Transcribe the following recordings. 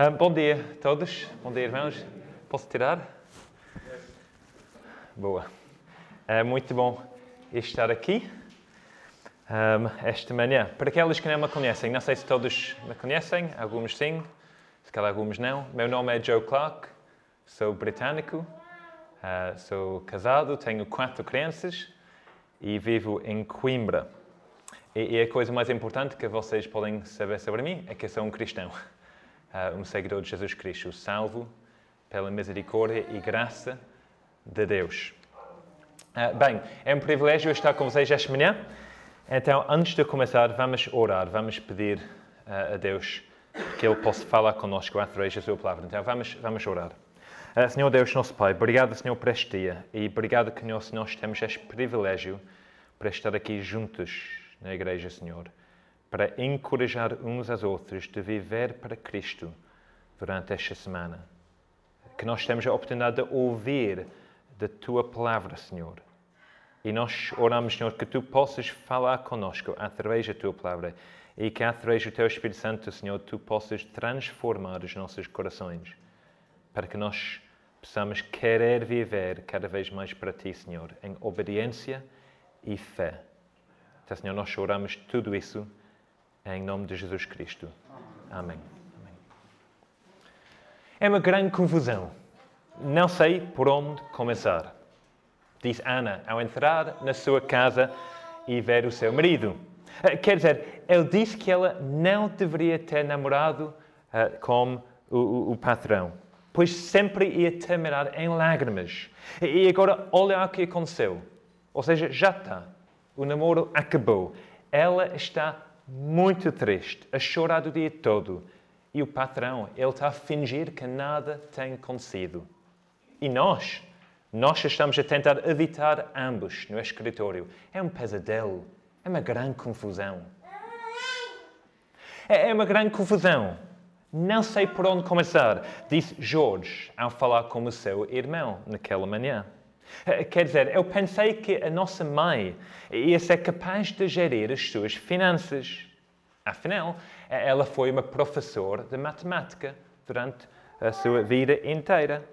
Um, bom dia a todos, bom dia irmãos. Posso tirar? Boa. É muito bom estar aqui um, esta manhã. Para aqueles que não me conhecem, não sei se todos me conhecem, alguns sim, se calhar alguns não. Meu nome é Joe Clark, sou britânico, uh, sou casado, tenho quatro crianças e vivo em Coimbra. E, e a coisa mais importante que vocês podem saber sobre mim é que eu sou um cristão um seguidor de Jesus Cristo, salvo pela misericórdia e graça de Deus. Uh, bem, é um privilégio estar com vocês esta manhã. Então, antes de começar, vamos orar, vamos pedir uh, a Deus que Ele possa falar conosco através da Sua palavra. Então, vamos, vamos orar. Uh, Senhor Deus, nosso Pai, obrigado, Senhor, por este dia e obrigado que nós, nós temos este privilégio para estar aqui juntos na Igreja, Senhor para encorajar uns aos outros de viver para Cristo durante esta semana. Que nós temos a oportunidade de ouvir da Tua palavra, Senhor. E nós oramos, Senhor, que Tu possas falar conosco através da Tua palavra e que através do Teu Espírito Santo, Senhor, Tu possas transformar os nossos corações para que nós possamos querer viver cada vez mais para Ti, Senhor, em obediência e fé. Então, Senhor, nós oramos tudo isso em nome de Jesus Cristo. Amém. Amém. É uma grande confusão. Não sei por onde começar. Diz Ana ao entrar na sua casa e ver o seu marido. Eh, quer dizer, ele disse que ela não deveria ter namorado uh, com o, o, o, patrão, pois sempre ia terminar em lágrimas. E agora, olha o que aconteceu. Ou seja, já está. O namoro acabou. Ela está muito triste, a chorar o dia todo. E o patrão, ele está a fingir que nada tem acontecido. E nós? Nós estamos a tentar evitar ambos no escritório. É um pesadelo. É uma grande confusão. É, é uma grande confusão. Não sei por onde começar, disse George ao falar com o seu irmão naquela manhã. Eh, quer dizer, eu pensei que a nossa mãe ia ser capaz de gerir as suas finanças. Afinal, eh, ela foi uma professora de matemática durante a sua vida inteira.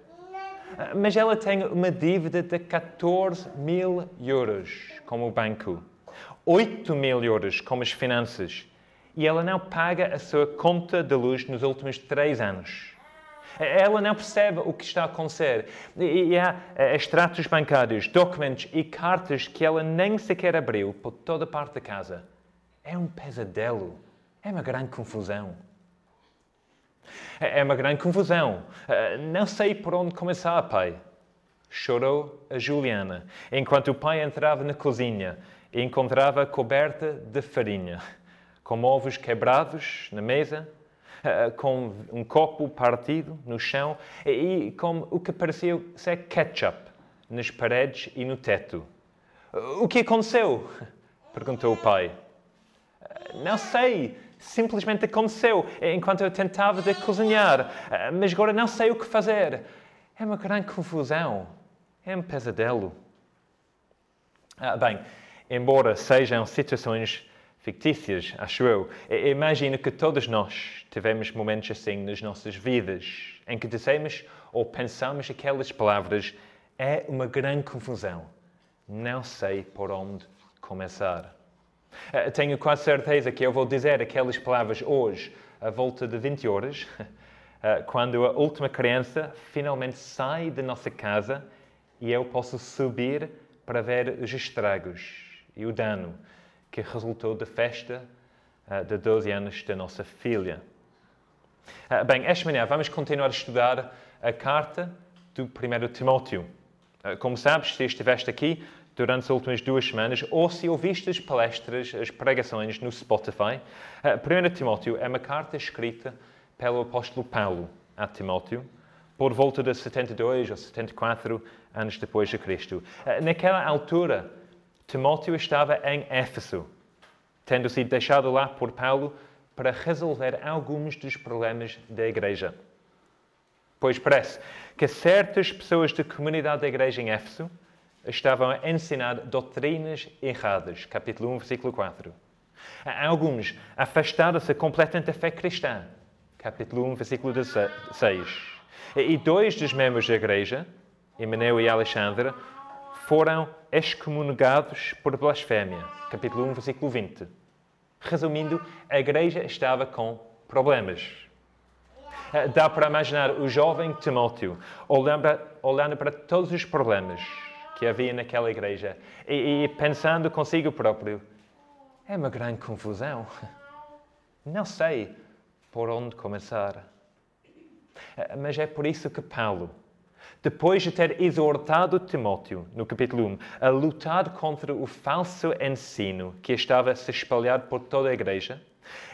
Eh, mas ela tem uma dívida de 14 mil euros com o banco, 8 mil euros com as finanças, e ela não paga a sua conta de luz nos últimos três anos. Ela não percebe o que está a acontecer. E há eh, extratos bancários, documentos e cartas que ela nem sequer abriu por toda parte da casa. É um pesadelo. É uma grande confusão. É uma grande confusão. Eh, não sei por onde começar, pai. Chorou a Juliana, enquanto o pai entrava na cozinha e encontrava coberta de farinha, com ovos quebrados na mesa com um copo partido no chão e com o que parecia ser ketchup nas paredes e no teto. O que aconteceu? perguntou o pai. Eh, não sei, simplesmente aconteceu enquanto eu tentava de cozinhar, eh, mas agora não sei o que fazer. É uma grande confusão, é um pesadelo. Ah, bem, embora sejam situações fictícias, acho eu. Imagino que todos nós tivemos momentos assim nas nossas vidas, em que dizemos ou pensamos aquelas palavras, é uma grande confusão. Não sei por onde começar. Eh, tenho quase certeza que eu vou dizer aquelas palavras hoje, à volta de 20 horas, eh, quando a última criança finalmente sai da nossa casa e eu posso subir para ver os estragos e o dano que resultou da festa uh, de 12 anos da nossa filha. Uh, bem, esta manhã vamos continuar a estudar a carta do 1 Timóteo. Uh, como sabes, se estiveste aqui durante as últimas duas semanas ou se ouviste as palestras, as pregações no Spotify, 1 Timóteo é uma carta escrita pelo apóstolo Paulo a Timóteo por volta de 72 ou 74 anos depois de Cristo. Naquela altura, Timóteo estava em Éfeso, tendo sido deixado lá por Paulo para resolver alguns dos problemas da igreja. Pois parece que certas pessoas da comunidade da igreja em Éfeso estavam a ensinar doutrinas erradas. Capítulo 1, versículo 4. Alguns afastaram-se completamente da fé cristã. capítulo 1, versículo 6. E dois dos membros da igreja, Emeneu e Alexandre, foram excomungados por blasfémia. Capítulo 1, versículo 20. Resumindo, a igreja estava com problemas. Eh, dá para imaginar o jovem Timóteo olhando para, todos os problemas que havia naquela igreja e, e pensando consigo próprio: é uma grande confusão. Não sei por onde começar. Eh, mas é por isso que Paulo, depois de ter exortado Timóteo, no capítulo 1, a lutar contra o falso ensino que estava se espalhar por toda a igreja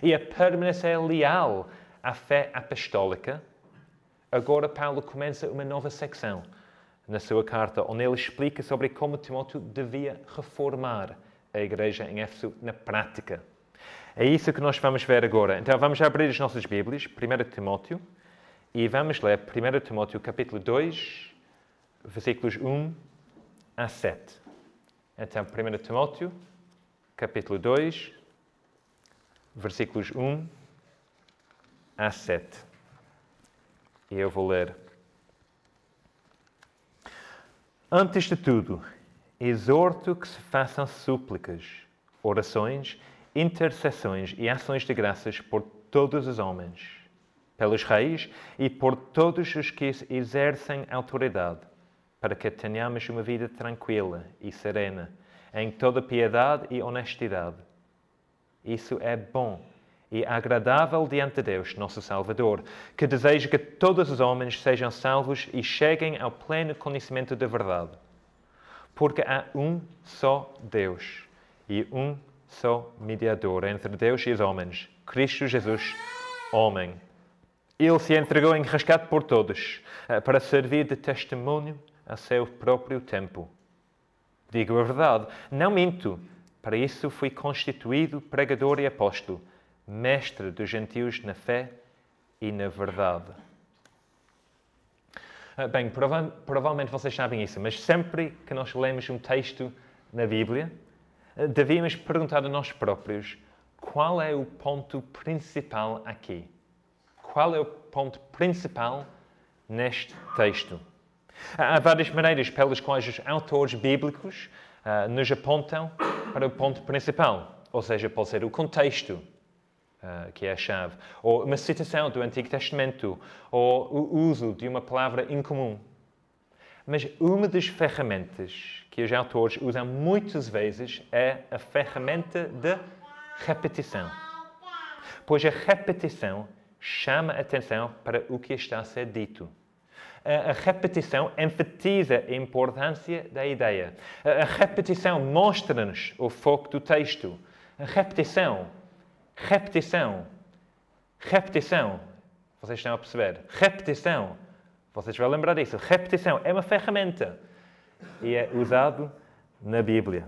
e a permanecer leal à fé apostólica, agora Paulo começa uma nova secção na sua carta, onde ele explica sobre como Timóteo devia reformar a igreja em Éfeso na prática. É isso que nós vamos ver agora. Então vamos abrir as nossas Bíblias, 1 Timóteo, e vamos ler 1 Timóteo capítulo 2, versículos 1 a 7. Então, 1 Timóteo capítulo 2, versículos 1 a 7. E eu vou ler. Antes de tudo, exorto que se façam súplicas, orações, intercessões e ações de graças por todos os homens pelos reis e por todos os que exercem autoridade, para que tenhamos uma vida tranquila e serena, em toda piedade e honestidade. Isso é bom e agradável diante de Deus, nosso Salvador, que deseja que todos os homens sejam salvos e cheguem ao pleno conhecimento da verdade. Porque há um só Deus e um só mediador entre Deus e os homens, Cristo Jesus, homem ele se entregou resgate por todos, eh, para servir de testemunho a seu próprio tempo. Digo a verdade, não minto. Para isso fui constituído pregador e apóstolo, mestre dos gentios na fé e na verdade. Eh, bem, prova provavelmente vocês sabem isso, mas sempre que nós lemos um texto na Bíblia, eh, devíamos perguntar a nós próprios qual é o ponto principal aqui qual é o ponto principal neste texto. Há várias maneiras pelas quais os autores bíblicos uh, nos apontam para o ponto principal, ou seja, pode ser o contexto, uh, que é a chave, ou uma citação do Antigo Testamento, ou o uso de uma palavra incomum. Mas uma das ferramentas que os autores usam muitas vezes é a ferramenta de repetição. Pois a repetição chama atenção para o que está a ser dito. A repetição enfatiza a importância da ideia. A repetição mostra-nos o foco do texto. A repetição, repetição, repetição. Vocês estão a perceber? Repetição. Vocês vão lembrar disso. Repetição é uma ferramenta e é usado na Bíblia.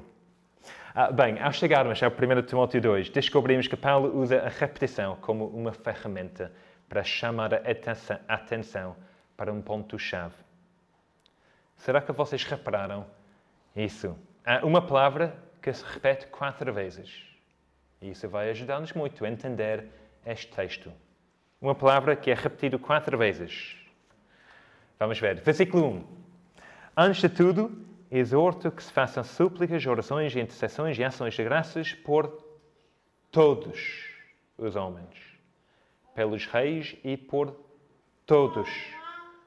Ah, bem, ao chegarmos ao 1 Timóteo 2, descobrimos que Paulo usa a repetição como uma ferramenta para chamar a atenção para um ponto-chave. Será que vocês repararam isso? Há uma palavra que se repete quatro vezes. Isso vai ajudar-nos muito a entender este texto. Uma palavra que é repetida quatro vezes. Vamos ver. Versículo 1. Antes de tudo, exorto que se façam súplicas, orações, intercessões e ações de graças por todos os homens, pelos reis e por todos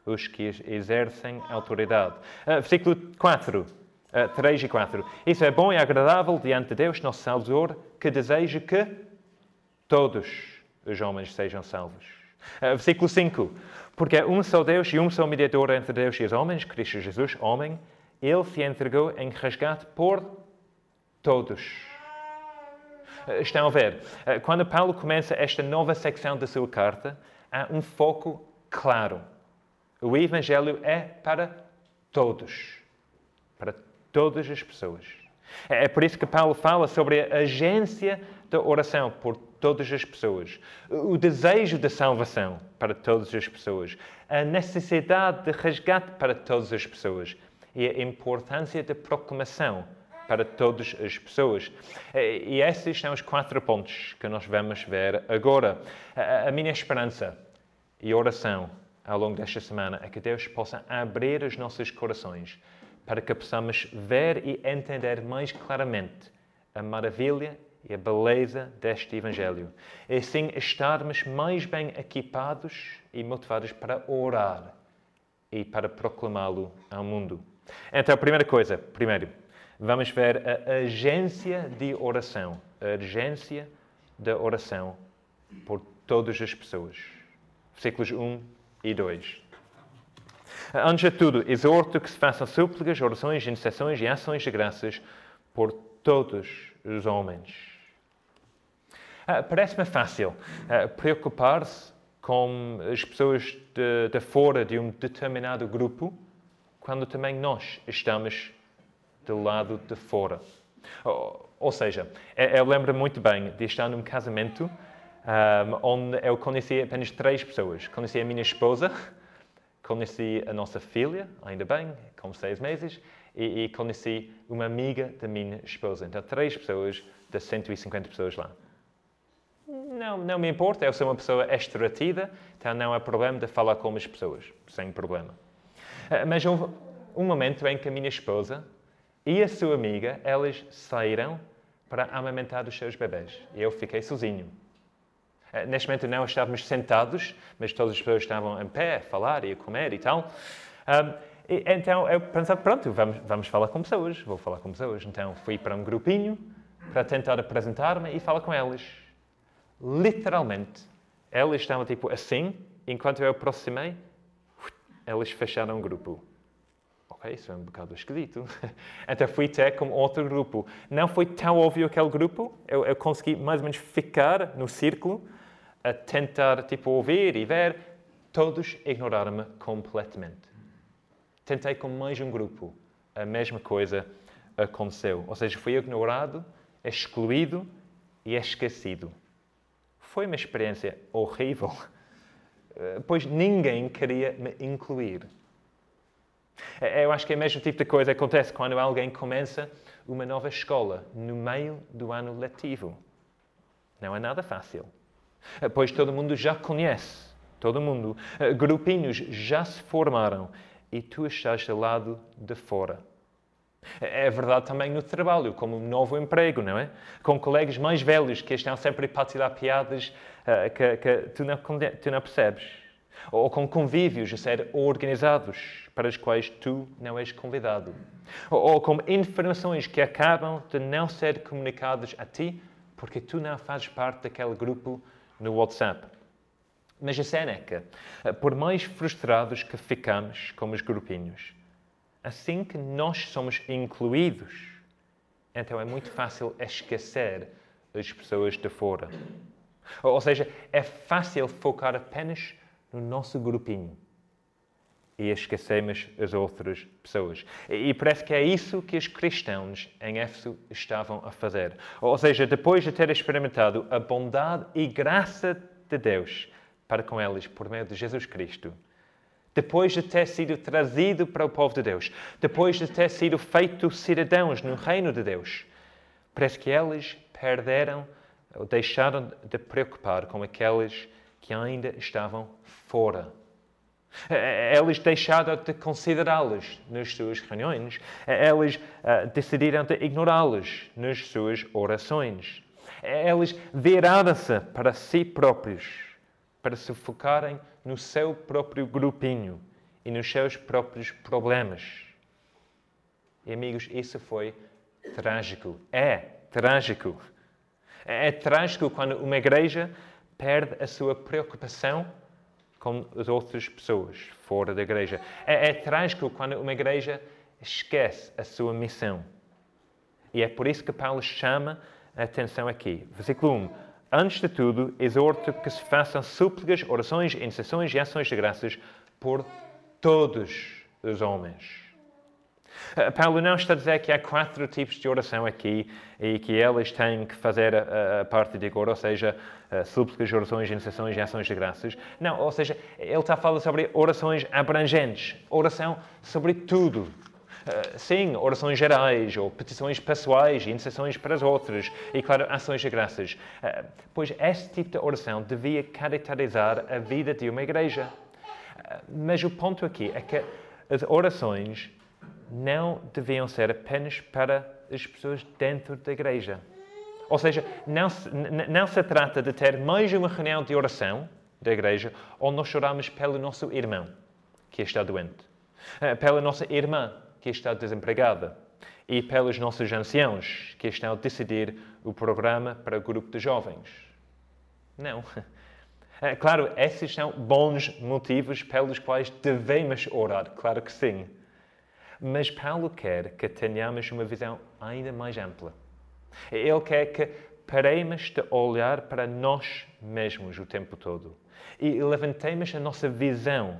os que exercem autoridade. Uh, versículo 4, uh, 3 e 4. Isso é bom e agradável diante de Deus, nosso Salvador, que deseja que todos os homens sejam salvos. Uh, versículo 5. Porque é um só Deus e um só mediador entre Deus e os homens, Cristo Jesus, homem, ele se entregou em resgate por todos. Eh, estão a ver? Eh, quando Paulo começa esta nova secção da sua carta, há um foco claro. O Evangelho é para todos. Para todas as pessoas. É, é por isso que Paulo fala sobre a agência da oração por todas as pessoas, o desejo de salvação para todas as pessoas, a necessidade de resgate para todas as pessoas e a importância da proclamação para todas as pessoas. E esses são os quatro pontos que nós vamos ver agora. A minha esperança e oração ao longo desta semana é que Deus possa abrir os nossos corações para que possamos ver e entender mais claramente a maravilha e a beleza deste Evangelho. E assim estarmos mais bem equipados e motivados para orar e para proclamá-lo ao mundo. Então, primeira coisa, primeiro, vamos ver a agência de oração. A urgência da oração por todas as pessoas. Versículos 1 e 2. Antes de tudo, exorto que se façam súplicas, orações, intercessões e ações de graças por todos os homens. Uh, Parece-me fácil uh, preocupar-se com as pessoas de, de, fora de um determinado grupo quando também nós estamos do lado de fora. Ou, seja, eu lembro muito bem de estar num casamento um, onde eu conheci apenas três pessoas. Conheci a minha esposa, conheci a nossa filha, ainda bem, com seis meses, e, e conheci uma amiga da minha esposa. Então, três pessoas das 150 pessoas lá. Não, não me importa, eu sou uma pessoa extrovertida, então não há problema de falar com as pessoas, sem problema. Ah, mas houve um momento em que a minha esposa e a sua amiga, elas saíram para amamentar os seus bebés. E eu fiquei sozinho. Ah, neste momento não estávamos sentados, mas todas as pessoas estavam em pé, a falar e a comer e tal. Um, ah, e, então eu pensei, pronto, vamos, vamos falar com pessoas, vou falar com pessoas. Então fui para um grupinho para tentar apresentar-me e falar com elas literalmente, elas estavam tipo assim, enquanto eu aproximei, elas fecharam o grupo. Ok, isso é um bocado esquisito. Então fui até com outro grupo. Não foi tão óbvio aquele grupo, eu, eu consegui mais ou menos ficar no círculo, a tentar tipo ouvir e ver. Todos ignoraram-me completamente. Tentei com mais um grupo, a mesma coisa aconteceu. Ou seja, fui ignorado, excluído e esquecido. Foi uma experiência horrível, pois ninguém queria me incluir. Eh, eu acho que é o mesmo tipo de coisa que acontece quando alguém começa uma nova escola no meio do ano letivo. Não é nada fácil. Eh, pois todo mundo já conhece, todo mundo. Grupinhos já se formaram e tu estás do lado de fora. É verdade também no trabalho, como um novo emprego, não é? Com colegas mais velhos que estão sempre a partilhar piadas uh, que, que tu, não, tu não percebes. Ou com convívios a ser organizados para os quais tu não és convidado. Ou, ou com informações que acabam de não ser comunicadas a ti porque tu não fazes parte daquele grupo no WhatsApp. Mas a cena é que, eh, por mais frustrados que ficamos como os grupinhos, assim que nós somos incluídos, então é muito fácil esquecer as pessoas de fora. Ou seja, é fácil focar apenas no nosso grupinho e esquecemos as outras pessoas. E parece que é isso que os cristãos em Éfeso estavam a fazer. Ou seja, depois de ter experimentado a bondade e graça de Deus para com eles por meio de Jesus Cristo, depois de ter sido trazido para o povo de Deus, depois de ter sido feito cidadãos no reino de Deus, parece que eles perderam ou deixaram de preocupar com aqueles que ainda estavam fora. Eles deixaram de considerá-los nas suas reuniões. Eles uh, decidiram de ignorá-los nas suas orações. Eles viraram-se para si próprios para se focarem no seu próprio grupinho e nos seus próprios problemas. E amigos, isso foi trágico. É trágico. É, é trágico quando uma igreja perde a sua preocupação com as outras pessoas fora da igreja. É, é trágico quando uma igreja esquece a sua missão. E é por isso que Paulo chama a atenção aqui. Versículo 1. Antes de tudo, exorto que se façam súplicas, orações, intercessões e ações de graças por todos os homens. Eh, Paulo não está a dizer que há quatro tipos de oração aqui e que eles têm que fazer a, a parte de agora, ou seja, eh, súplicas, orações, intercessões e ações de graças. Não, ou seja, ele está a falar sobre orações abrangentes, oração sobre tudo. Uh, sim, orações gerais, ou petições pessoais, e intercessões para os outros, e, claro, ações de graças. Uh, pois este tipo de oração devia caracterizar a vida de uma igreja. Uh, mas o ponto aqui é que as orações não deviam ser apenas para as pessoas dentro da igreja. Ou seja, não se, não se trata de ter mais uma reunião de oração da igreja onde nós choramos pelo nosso irmão que está doente, eh, pela nossa irmã que está desempregada e pelos nossos anciãos que estão a decidir o programa para o grupo de jovens. Não. Eh, claro, esses são bons motivos pelos quais devemos orar, claro que sim. Mas Paulo quer que tenhamos uma visão ainda mais ampla. Ele quer que paremos de olhar para nós mesmos o tempo todo e levantemos a nossa visão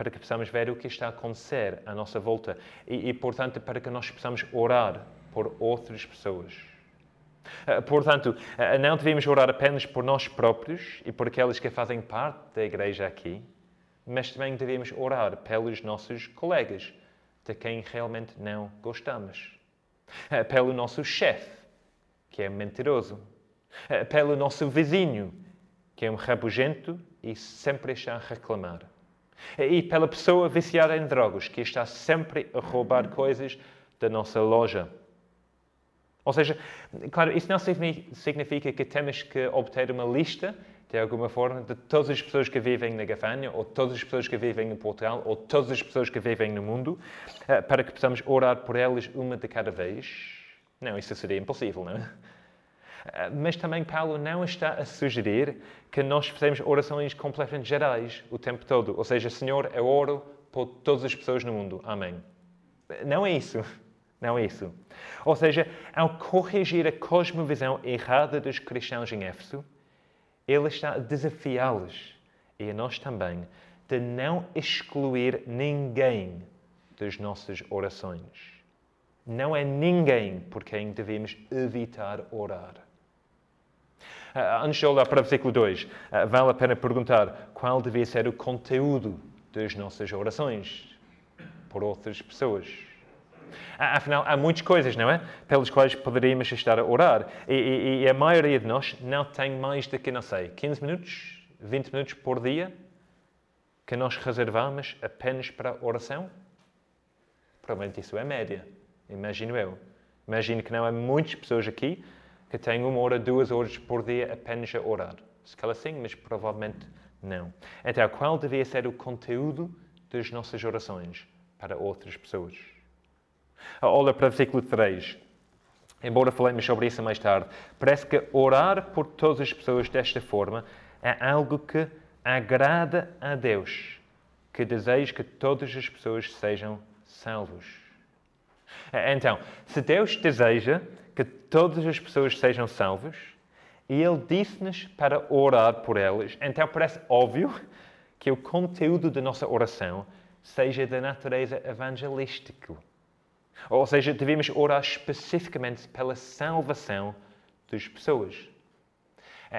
para que possamos ver o que está a acontecer à nossa volta e, e portanto, para que nós possamos orar por outras pessoas. Eh, portanto, eh, não devemos orar apenas por nós próprios e por aqueles que fazem parte da igreja aqui, mas também devemos orar pelos nossos colegas, de quem realmente não gostamos. Eh, pelo nosso chefe, que é mentiroso. Pelo nosso vizinho, que é um rabugento e sempre está a reclamar. E pela pessoa viciada em drogas, que está sempre a roubar coisas da nossa loja. Ou seja, claro, isso não significa que temos que obter uma lista, de alguma forma, de todas as pessoas que vivem na Gafanha, ou todas as pessoas que vivem em Portugal, ou todas as pessoas que vivem no mundo, eh, para que possamos orar por elas uma de cada vez não, isso seria impossível, não é? Ah, mas também Paulo não está a sugerir que nós fazemos orações completamente gerais o tempo todo. Ou seja, Senhor, eu oro por todas as pessoas no mundo. Amém. Não é isso. Não é isso. Ou seja, ao corrigir a cosmovisão errada dos cristãos em Éfeso, ele está a desafiá-los, e a nós também, de não excluir ninguém das nossas orações. Não é ninguém por quem devemos evitar orar. De olhar para o versículo 2, uh, ah, vale a pena perguntar qual devia ser o conteúdo das nossas orações por outras pessoas. Uh, afinal, há muitas coisas, não é? Pelas quais poderíamos estar a orar. E, e, e a maioria de nós não tem mais do que, não sei, 15 minutos, 20 minutos por dia que nós reservamos apenas para oração? Provavelmente isso é média. Imagino eu. Imagino que não há muitas pessoas aqui que têm uma hora, duas horas por dia apenas a orar. Se calhar sim, mas provavelmente não. Então, qual devia ser o conteúdo das nossas orações para outras pessoas? Olha para o versículo 3. Embora falemos sobre isso mais tarde, parece que orar por todas as pessoas desta forma é algo que agrada a Deus, que deseja que todas as pessoas sejam salvos. Então, se Deus deseja que todas as pessoas sejam salvas, e Ele disse-nos para orar por elas, então parece óbvio que o conteúdo da nossa oração seja da natureza evangelística. Ou seja, devemos orar especificamente pela salvação das pessoas.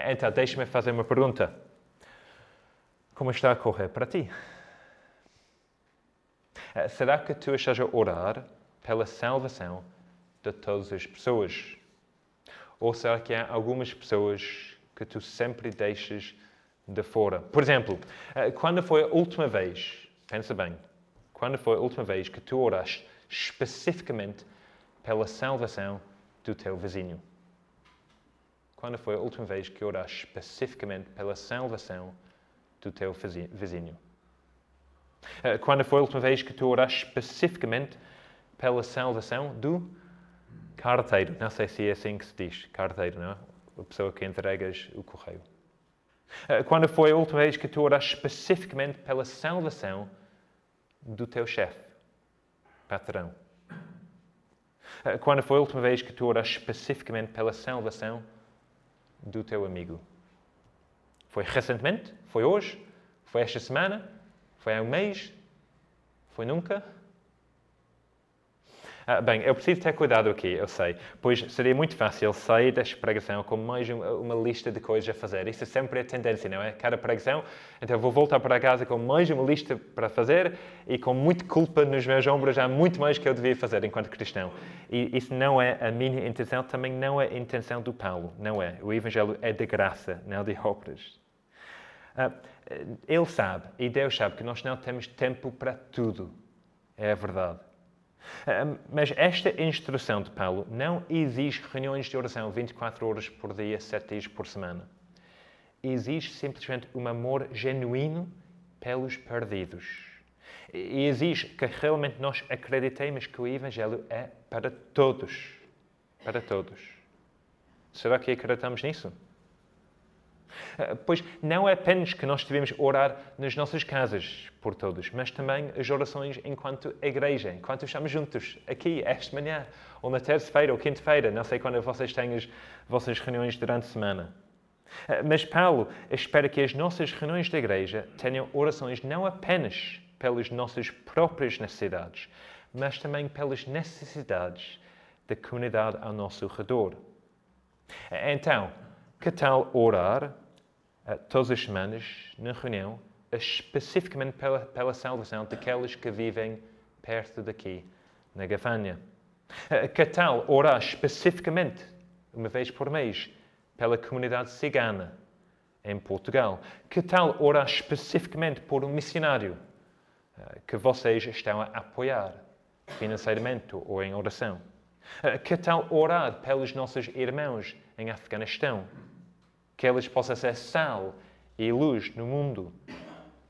Então, deixe-me fazer uma pergunta. Como está a correr para ti? Será que tu estás a orar pela salvação de todas as pessoas? Ou será que há algumas pessoas que tu sempre deixas de fora? Por exemplo, eh, quando foi a última vez, pensa bem, quando foi a última vez que tu oraste especificamente pela salvação do teu vizinho? Quando foi a última vez que oraste especificamente pela salvação do teu vizinho? Eh, quando foi a última vez que tu oraste especificamente pela salvação do carteiro. Não sei se é assim que se diz, carteiro, não é? A pessoa que entregas o correio. Eh, quando foi a última vez que tu oraste especificamente pela salvação do teu chefe, patrão? Eh, quando foi a última vez que tu oraste especificamente pela salvação do teu amigo? Foi recentemente? Foi hoje? Foi esta semana? Foi há um mês? Foi nunca? Ah, bem, eu preciso ter cuidado aqui, eu sei, pois seria muito fácil sair desta pregação com mais uma, uma, lista de coisas a fazer. Isso é sempre a tendência, não é? Cada pregação, então vou voltar para casa com mais uma lista para fazer e com muita culpa nos meus ombros, há muito mais que eu devia fazer enquanto cristão. E isso não é a minha intenção, também não é a intenção do Paulo, não é. O Evangelho é de graça, não de obras. Uh, ele sabe, e Deus sabe, que nós não temos tempo para tudo. É a verdade. Mas esta instrução de Paulo não exige reuniões de oração 24 horas por dia, 7 dias por semana. Exige simplesmente um amor genuíno pelos perdidos. E exige que realmente nós acreditemos que o Evangelho é para todos. Para todos. Será que acreditamos nisso? Ah, pois não é apenas que nós devemos orar nas nossas casas por todos, mas também as orações enquanto igreja, enquanto estamos juntos, aqui, esta manhã, ou na terça-feira ou quinta-feira, não sei quando vocês têm as vossas reuniões durante a semana. Ah, mas Paulo espera que as nossas reuniões da igreja tenham orações não apenas pelas nossas próprias necessidades, mas também pelas necessidades da comunidade ao nosso redor. Ah, então, que tal orar todas as semanas, na reunião, especificamente pela, pela salvação daqueles que vivem perto daqui, na Gafanha. Que tal orar especificamente, uma vez por mês, pela comunidade cigana em Portugal? Que tal orar especificamente por um missionário eh, que vocês estão a apoiar financeiramente ou em oração? Que tal orar pelos nossos irmãos em Afeganistão? que eles possam ser sal e luz no mundo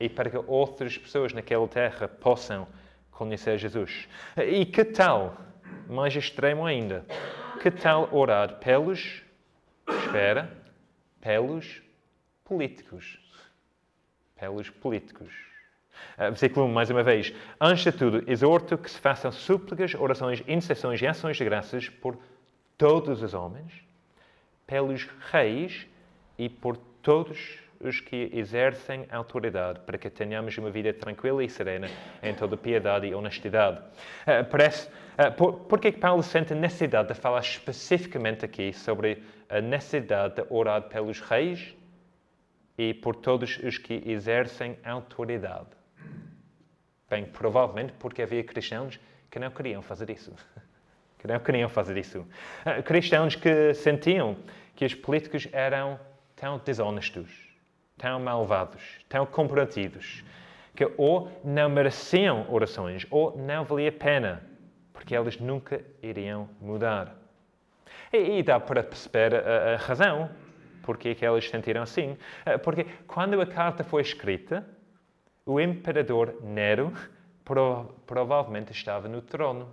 e para que outras pessoas naquela terra possam conhecer Jesus. E que tal, mais extremo ainda, que tal orar pelos, espera, pelos políticos? Pelos políticos. Uh, versículo 1, mais uma vez. Antes de tudo, exorto que se façam súplicas, orações, intercessões e ações de graças por todos os homens, pelos reis e por todos os que exercem autoridade, para que tenhamos uma vida tranquila e serena em toda piedade e honestidade. Uh, parece, uh, por, que Paulo sente necessidade de falar especificamente aqui sobre a necessidade de orar pelos reis e por todos os que exercem autoridade? Bem, provavelmente porque havia cristãos que não queriam fazer isso. que não queriam fazer isso. Uh, cristãos que sentiam que os políticos eram tão desonestos, tão malvados, tão comprometidos, que ou não mereciam orações ou não valia a pena, porque eles nunca iriam mudar. E, e dá para perceber a, a razão porque é que eles sentiram assim. Eh, porque quando a carta foi escrita, o imperador Nero provavelmente estava no trono.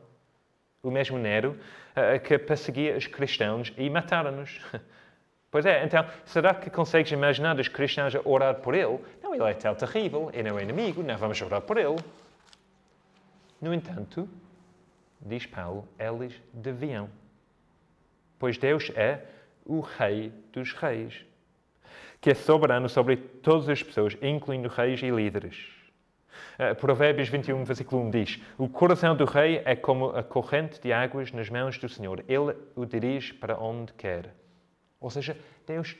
O mesmo Nero uh, que perseguia os cristãos e mataram-nos. Pois é, então, será que consegues imaginar os cristãos a orar por ele? Não, ele é tão terrível, ele é inimigo, não vamos orar por ele. No entanto, diz Paulo, eles deviam. Pois Deus é o Rei dos Reis, que é soberano sobre todas as pessoas, incluindo reis e líderes. Uh, Provérbios 21, versículo 1 diz: O coração do rei é como a corrente de águas nas mãos do Senhor, ele o dirige para onde quer. Ou seja, Deus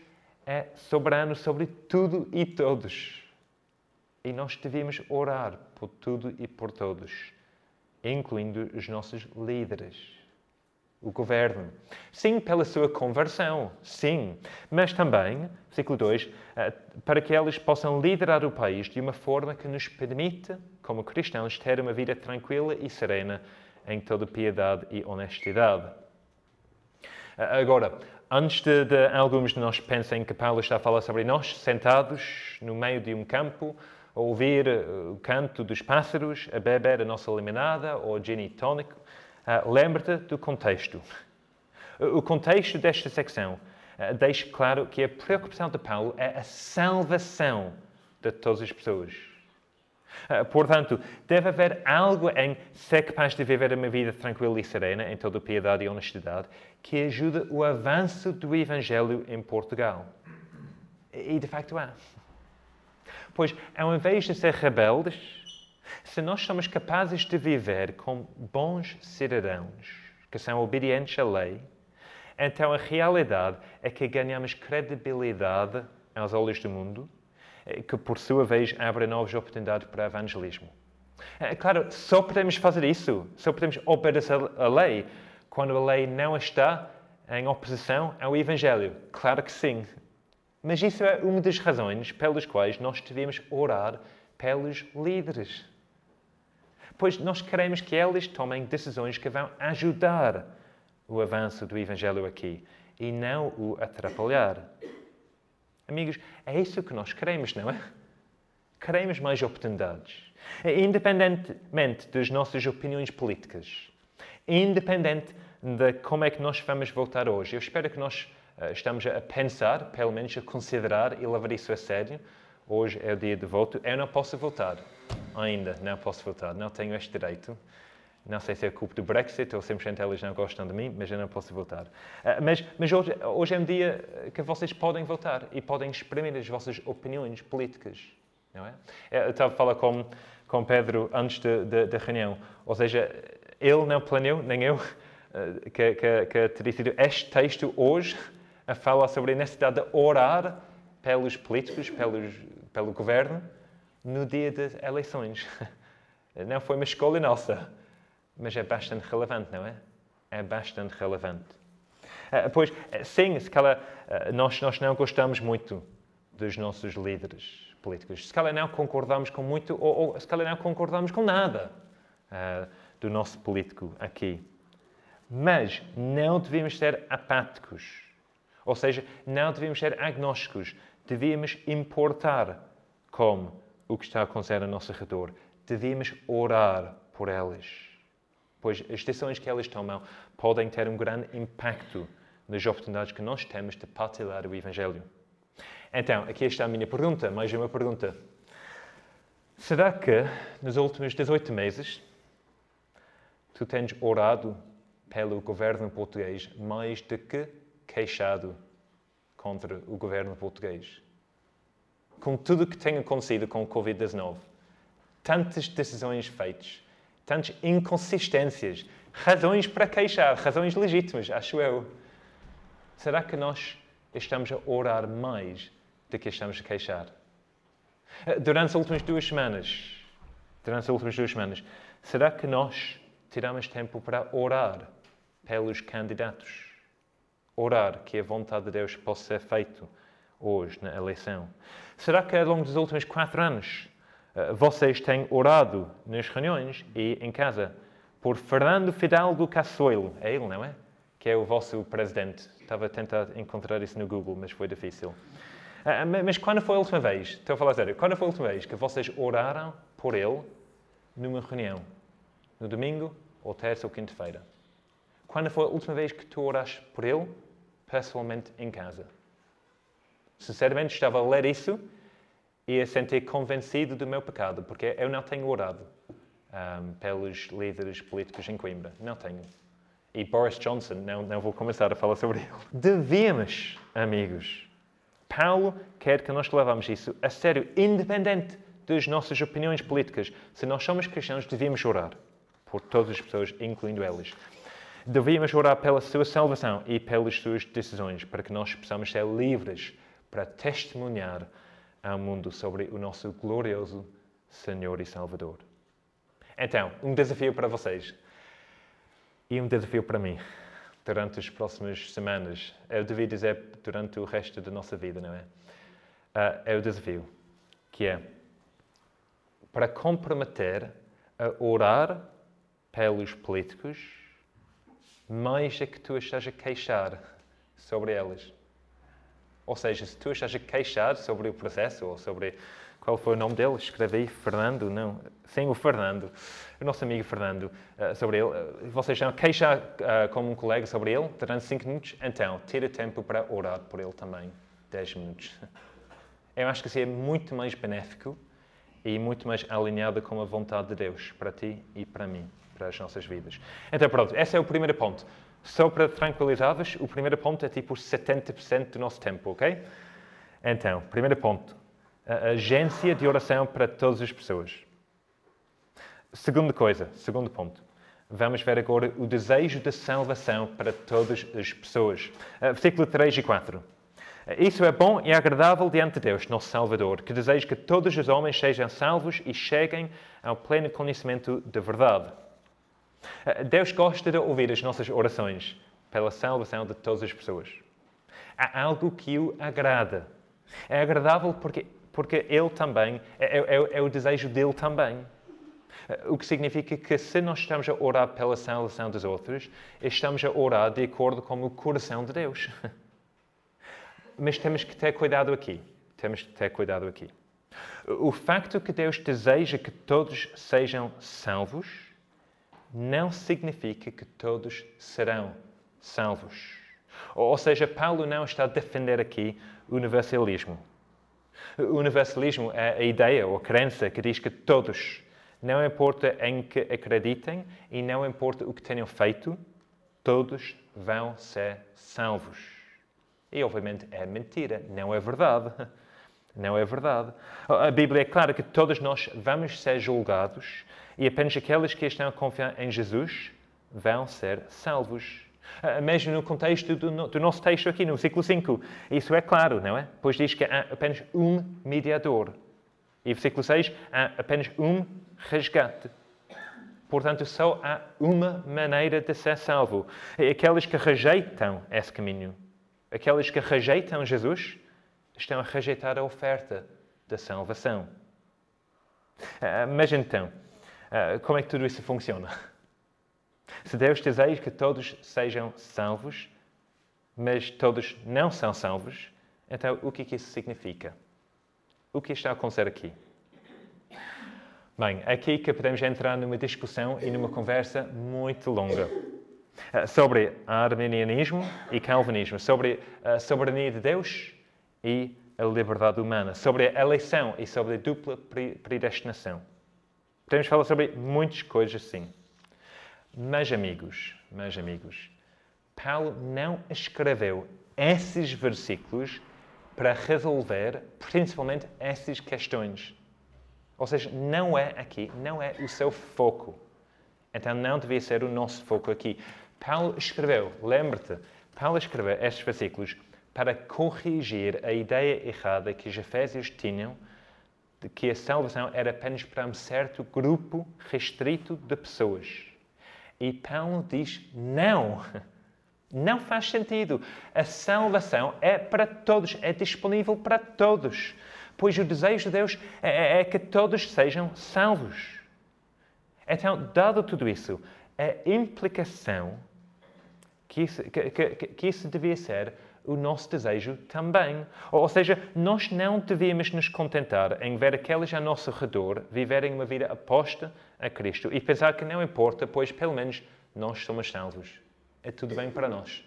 é soberano sobre tudo e todos. E nós devemos orar por tudo e por todos, incluindo os nossos líderes, o governo. Sim, pela sua conversão, sim, mas também, versículo 2, eh, para que eles possam liderar o país de uma forma que nos permita, como cristãos, ter uma vida tranquila e serena em toda piedade e honestidade. Eh, agora, Antes de, de, alguns de nós pensem que Paulo está a falar sobre nós, sentados no meio de um campo, a ouvir eh, o canto dos pássaros, a beber a nossa limonada ou gin tônico, uh, lembre-te do contexto. O contexto desta secção uh, deixa claro que a preocupação de Paulo é a salvação de todas as pessoas. Uh, portanto, deve haver algo em ser capaz de viver uma vida tranquila e serena, em toda piedade e honestidade, que ajude o avanço do Evangelho em Portugal. E de facto há. Pois, ao invés de ser rebeldes, Se nós somos capazes de viver como bons cidadãos, que são obedientes à lei, então a realidade é que ganhamos credibilidade aos olhos do mundo, que por sua vez abre novas oportunidades para evangelismo. É claro, só podemos fazer isso, só podemos obedecer a lei quando a lei não está em oposição ao Evangelho. Claro que sim. Mas isso é uma das razões pelas quais nós devemos orar pelos líderes. Pois nós queremos que eles tomem decisões que vão ajudar o avanço do Evangelho aqui e não o atrapalhar. Amigos, é isso que nós queremos, não é? Queremos mais oportunidades. Independentemente das nossas opiniões políticas, independente de como é que nós vamos votar hoje, eu espero que nós uh, estamos a pensar, pelo menos a considerar e levar isso a sério. Hoje é o dia de voto. Eu não posso votar ainda, não posso votar, não tenho este direito. Não sei se é culpa do Brexit ou simplesmente eles não gostam de mim, mas eu não posso votar. Uh, mas, mas hoje, hoje, é um dia que vocês podem votar e podem exprimir as vossas opiniões políticas. Não é? Eu estava a falar com, com Pedro antes da reunião. Ou seja, ele não planeou, nem eu, uh, que, que, que teria sido este texto hoje a falar sobre a necessidade de orar pelos políticos, pelos, pelo governo, no dia das eleições. Não foi uma escolha nossa mas é bastante relevante, não é? É bastante relevante. Uh, pois, eh, sim, se calhar uh, nós, nós não gostamos muito dos nossos líderes políticos. Se calhar não concordamos com muito, ou, ou se calhar não concordamos com nada uh, do nosso político aqui. Mas não devemos ser apáticos. Ou seja, não devemos ser agnósticos. Devíamos importar com o que está a acontecer ao nosso redor. Devíamos orar por eles pois as decisões que elas tomam podem ter um grande impacto nas oportunidades que nós temos de partilhar o Evangelho. Então, aqui está a minha pergunta, mais uma pergunta. Será que nos últimos 18 meses tu tens orado pelo governo português mais do que queixado contra o governo português? Com tudo o que tem acontecido com o Covid-19, tantas decisões feitas, tantas inconsistências, razões para queixar, razões legítimas, acho eu. Será que nós estamos a orar mais do que estamos a queixar? Durante as últimas duas semanas, durante as últimas duas semanas, será que nós tiramos tempo para orar pelos candidatos? Orar que a vontade de Deus possa ser feita hoje na eleição. Será que ao longo dos últimos quatro anos vocês têm orado nas reuniões e em casa por Fernando Fidalgo Cassoilo. É ele, não é? Que é o vosso presidente. Estava a tentar encontrar isso no Google, mas foi difícil. Eh, mas quando foi a última vez, estou a falar sério, quando foi a última vez que vocês oraram por ele numa reunião? No domingo, ou terça ou quinta-feira? Quando foi a última vez que tu oraste por ele, pessoalmente em casa? Sinceramente, estava a ler isso e a sentir convencido do meu pecado, porque eu não tenho orado um, pelos líderes políticos em Coimbra. Não tenho. E Boris Johnson, não, não vou começar a falar sobre ele. Devemos, amigos. Paulo quer que nós levamos isso a sério, independente das nossas opiniões políticas. Se nós somos cristãos, devemos orar por todas as pessoas, incluindo elas. Devíamos orar pela sua salvação e pelas suas decisões, para que nós possamos ser livres para testemunhar ao mundo sobre o nosso glorioso Senhor e Salvador. Então, um desafio para vocês e um desafio para mim durante as próximas semanas. Eu devia dizer durante o resto da nossa vida, não é? Uh, é o desafio, que é para comprometer a orar pelos políticos mais a que tu estás a queixar sobre eles. Ou seja, se tu estás a queixar sobre o processo ou sobre qual foi o nome dele, escreve aí Fernando, não, sim, o Fernando, o nosso amigo Fernando, uh, sobre ele. Uh, vocês estão a queixar uh, como um colega sobre ele durante 5 minutos, então tira tempo para orar por ele também, 10 minutos. Eu acho que isso é muito mais benéfico e muito mais alinhado com a vontade de Deus para ti e para mim, para as nossas vidas. Então, pronto, esse é o primeiro ponto. Só para tranquilizar-vos, o primeiro ponto é tipo 70% do nosso tempo, ok? Então, primeiro ponto. A agência de oração para todas as pessoas. Segunda coisa, segundo ponto. Vamos ver agora o desejo de salvação para todas as pessoas. Uh, versículo 3 e 4. Isso é bom e agradável diante de Deus, nosso Salvador, que deseja que todos os homens sejam salvos e cheguem ao pleno conhecimento da verdade. Deus gosta de ouvir as nossas orações pela salvação de todas as pessoas. Há algo que o agrada. É agradável porque, porque Ele também, é, é, é o desejo dele também. O que significa que se nós estamos a orar pela salvação dos outros, estamos a orar de acordo com o coração de Deus. Mas temos que ter cuidado aqui. Temos que ter cuidado aqui. O facto que Deus deseja que todos sejam salvos não significa que todos serão salvos. Ou seja, Paulo não está a defender aqui o universalismo. O universalismo é a ideia ou a crença que diz que todos, não importa em que acreditem e não importa o que tenham feito, todos vão ser salvos. E obviamente é mentira, não é verdade. Não é verdade. A Bíblia é clara que todos nós vamos ser julgados e apenas aqueles que estão a confiar em Jesus vão ser salvos. Ah, mesmo no contexto do, do, nosso texto aqui, no versículo 5. Isso é claro, não é? Pois diz que há apenas um mediador. E versículo 6, há apenas um resgate. Portanto, só há uma maneira de ser salvo. E aqueles que rejeitam esse caminho Aqueles que rejeitam Jesus estão a rejeitar a oferta da salvação. Ah, mas então, como é que tudo isso funciona? Se Deus deseja que todos sejam salvos, mas todos não são salvos, então o que, é isso significa? O que está a acontecer aqui? Bem, aqui que podemos entrar numa discussão e numa conversa muito longa. Eh, sobre arminianismo e calvinismo, sobre a soberania de Deus e a liberdade humana, sobre a eleição e sobre a dupla predestinação. Podemos falar sobre muitas coisas assim. Mas, amigos, mas, amigos, Paulo não escreveu esses versículos para resolver principalmente essas questões. Ou seja, não é aqui, não é o seu foco. Então não devia ser o nosso foco aqui. Paulo escreveu, lembra-te, Paulo escreveu estes versículos para corrigir a ideia errada que os Efésios tinham que a salvação era apenas para um certo grupo restrito de pessoas. E Paulo diz: não, não faz sentido. A salvação é para todos, é disponível para todos, pois o desejo de Deus é, é, é que todos sejam salvos. Então, dado tudo isso, a implicação que isso, que, que, que isso devia ser o nosso desejo também. Ou seja, nós não devíamos nos contentar em ver aqueles ao nosso redor viverem uma vida aposta a Cristo e pensar que não importa, pois pelo menos nós somos salvos. É tudo bem para nós.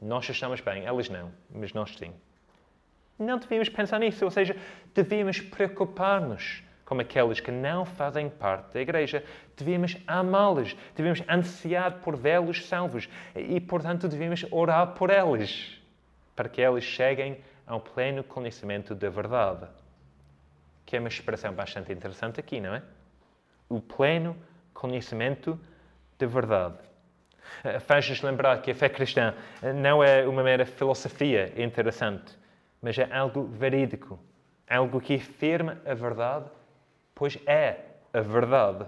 Nós estamos bem, eles não, mas nós sim. Não devíamos pensar nisso, ou seja, devíamos preocupar-nos como aqueles que não fazem parte da igreja. Devíamos amá-los, devíamos ansiar por vê-los salvos e, portanto, devíamos orar por eles, para que eles cheguem ao pleno conhecimento da verdade. Que é uma expressão bastante interessante aqui, não é? O pleno conhecimento da verdade. Eh, faz-nos lembrar que a fé cristã não é uma mera filosofia interessante, mas é algo verídico, algo que afirma a verdade pois é a verdade.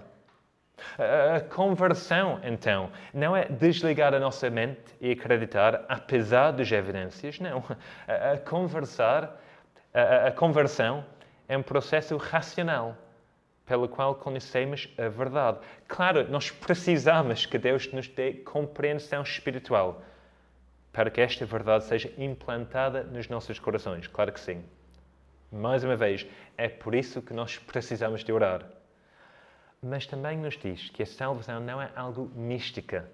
A conversão, então, não é desligar a nossa mente e acreditar apesar das evidências, não. A, conversar, a, a conversão é um processo racional pelo qual conhecemos a verdade. Claro, nós precisamos que Deus nos dê compreensão espiritual para que esta verdade seja implantada nos nossos corações. Claro que sim. Mais uma vez, é por isso que nós precisamos de orar. Mas também nos diz que a salvação não é algo mística,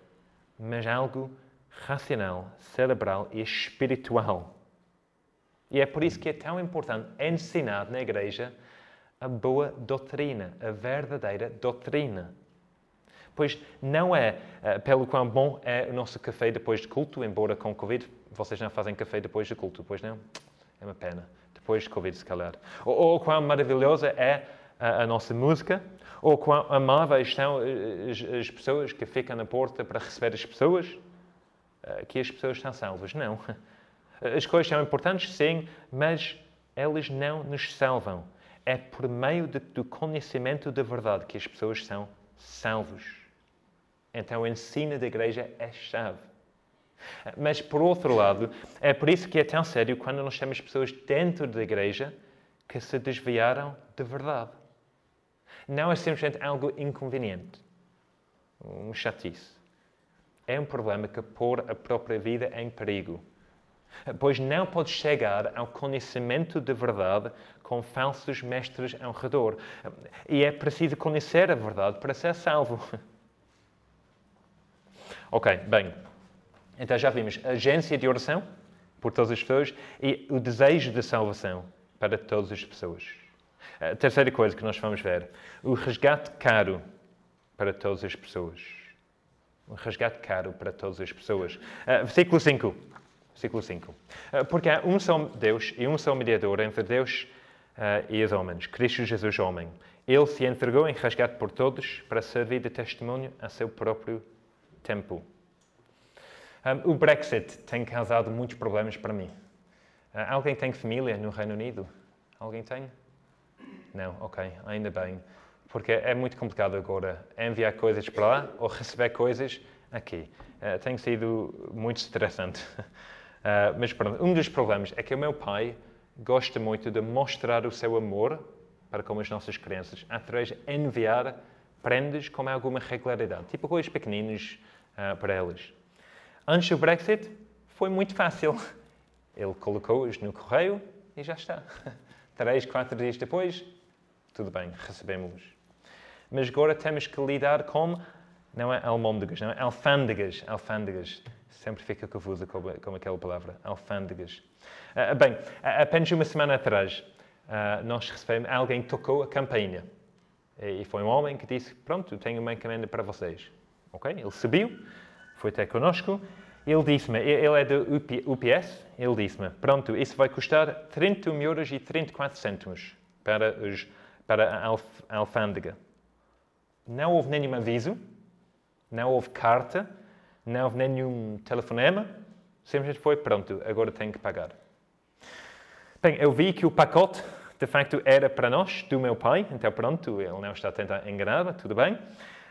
mas algo racional, cerebral e espiritual. E é por isso que é tão importante ensinar na igreja a boa doutrina, a verdadeira doutrina. Pois não é uh, pelo quão bom é o nosso café depois de culto, embora com Covid vocês não fazem café depois de culto, pois não? É uma pena depois de Covid, se calhar. Ou, ou quão maravilhosa é a, a, nossa música, Ou quão amáveis são as, as pessoas que ficam na porta para receber as pessoas? Que as pessoas estão salvas? Não. As coisas são importantes, sim, mas elas não nos salvam. É por meio de, do conhecimento da verdade que as pessoas são salvos. Então, o ensino da igreja é chave. Mas, por outro lado, é por isso que é tão sério quando nós temos pessoas dentro da igreja que se desviaram de verdade. Não é simplesmente algo inconveniente, um chatice. É um problema que pôr a própria vida em perigo. Pois não pode chegar ao conhecimento da verdade com falsos mestres ao redor. E é preciso conhecer a verdade para ser salvo. Ok, bem. Então já vimos a agência de oração por todas as pessoas e o desejo de salvação para todas as pessoas. A terceira coisa que nós vamos ver, o resgate caro para todas as pessoas. O resgate caro para todas as pessoas. Uh, versículo 5. Versículo 5. Uh, porque há um só Deus e um só mediador entre Deus uh, e os homens, Cristo Jesus, homem. Ele se entregou em resgate por todos para servir de testemunho a seu próprio tempo. Um, o Brexit tem causado muitos problemas para mim. Uh, alguém tem família no Reino Unido? Alguém tem? Não, ok, ainda bem. Porque é muito complicado agora enviar coisas para lá ou receber coisas aqui. Uh, tem sido muito estressante. Uh, mas pronto, um dos problemas é que o meu pai gosta muito de mostrar o seu amor para com as nossas crianças através de enviar prendas com alguma regularidade, tipo coisas pequeninas uh, para elas. Antes do Brexit, foi muito fácil. Ele colocou-os no correio e já está. Três, quatro dias depois, tudo bem, recebemos-los. Mas agora temos que lidar com, não é almôndegas, não é alfândegas, alfândegas. Sempre fica confuso com, com aquela palavra, alfândegas. Uh, bem, uh, apenas uma semana atrás, uh, nós recebemos, alguém tocou a campainha. E foi um homem que disse, pronto, tenho uma encomenda para vocês. Ok? Ele subiu, foi até connosco ele disse-me, ele é do UPS, ele disse-me, pronto, isso vai custar 31 euros e 34 cêntimos para, os, para a, alf, alfândega. Não houve nenhum aviso, não houve carta, não houve nenhum telefonema, simplesmente foi, pronto, agora tenho que pagar. Bem, eu vi que o pacote, de facto, era para nós, do meu pai, então pronto, ele não está a tentar enganar, tudo bem.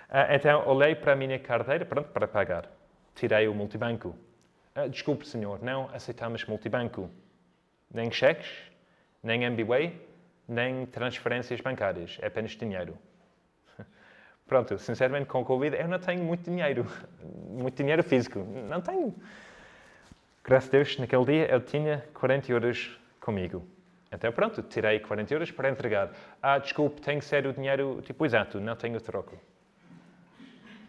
Ah, então olhei para a minha carteira, pronto, para pagar tirei o multibanco. Ah, desculpe, senhor, não aceitamos multibanco. Nem cheques, nem MBWay, nem transferências bancárias. É apenas dinheiro. Pronto, sinceramente, com o Covid, eu não tenho muito dinheiro. Muito dinheiro físico. Não tenho. Graças a Deus, naquele dia eu tinha 40 euros comigo. Então, pronto, tirei 40 euros para entregar. Ah, desculpe, tem que ser o dinheiro, tipo, exato, não tenho troco.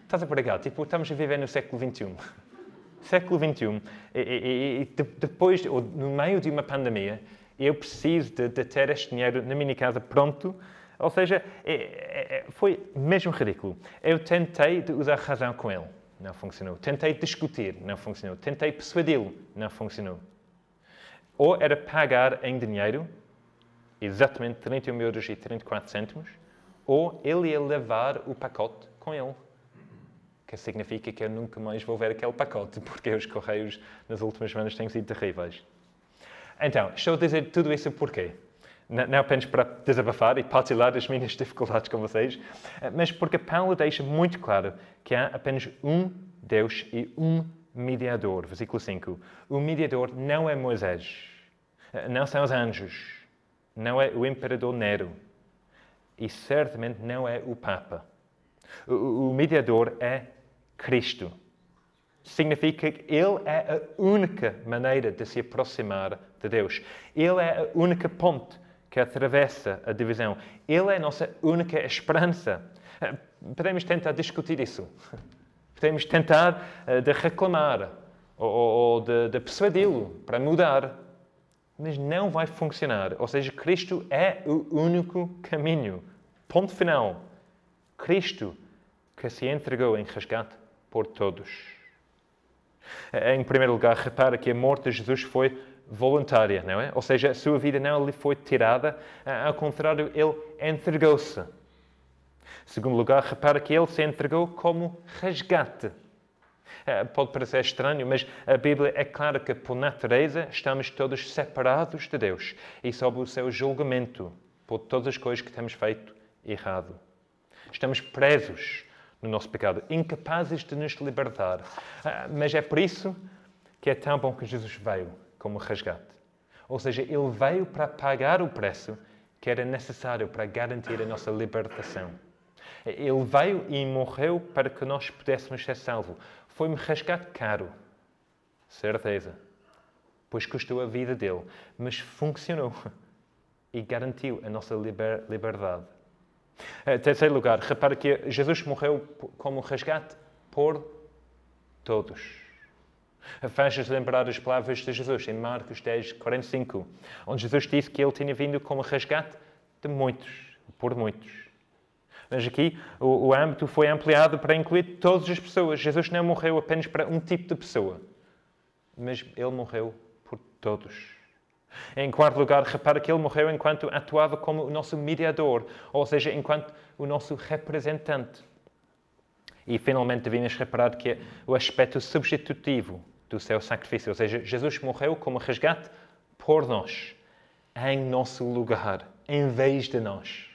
Estás a pregar? Tipo, estamos a viver no século XXI. século XXI. E, e, e depois, ou no meio de uma pandemia, eu preciso de, de, ter este dinheiro na minha casa pronto. Ou seja, é, é, é, foi mesmo ridículo. Eu tentei usar razão com ele. Não funcionou. Tentei discutir. Não funcionou. Tentei persuadi-lo. Não funcionou. Ou era pagar em dinheiro, exatamente 31 euros e 34 cêntimos, ou ele ia levar o pacote com ele que significa que eu nunca mais vou ver aquele pacote, porque os correios nas últimas semanas têm sido terríveis. Então, estou a dizer tudo isso porquê? Não apenas para desabafar e partilhar as minhas dificuldades com vocês, mas porque Paulo deixa muito claro que há apenas um Deus e um mediador. Versículo 5. O mediador não é Moisés, não são os anjos, não é o imperador Nero e certamente não é o Papa. O mediador é Cristo. Significa que Ele é a única maneira de se aproximar de Deus. Ele é a única ponte que atravessa a divisão. Ele é a nossa única esperança. Podemos tentar discutir isso. Podemos tentar uh, de reclamar ou de, de persuadi-lo para mudar. Mas não vai funcionar. Ou seja, Cristo é o único caminho. Ponto final. Cristo que se entregou em resgate por todos. Em primeiro lugar, repara que a morte de Jesus foi voluntária, não é? Ou seja, a sua vida não lhe foi tirada, ao contrário, ele entregou-se. Segundo lugar, repara que ele se entregou como resgate. É, pode parecer estranho, mas a Bíblia é clara que, por natureza, estamos todos separados de Deus e sob o seu julgamento por todas as coisas que temos feito errado. Estamos presos no nosso pecado, incapazes de nos libertar. Ah, mas é por isso que é tão bom que Jesus veio como resgate. Ou seja, ele veio para pagar o preço que era necessário para garantir a nossa libertação. Ele veio e morreu para que nós pudéssemos ser salvos. Foi-me resgate caro, certeza, pois custou a vida dele, mas funcionou e garantiu a nossa liber liberdade. Em terceiro lugar, repara que Jesus morreu como resgate por todos. Faz-nos lembrar as palavras de Jesus em Marcos 10, 45, onde Jesus disse que ele tinha vindo como resgate de muitos, por muitos. Mas aqui o, o âmbito foi ampliado para incluir todas as pessoas. Jesus não morreu apenas para um tipo de pessoa, mas ele morreu por todos. Em quarto lugar, repara que ele morreu enquanto atuava como o nosso mediador, ou seja, enquanto o nosso representante. E finalmente devíamos reparar que o aspecto substitutivo do seu sacrifício. Ou seja, Jesus morreu como resgate por nós, em nosso lugar, em vez de nós.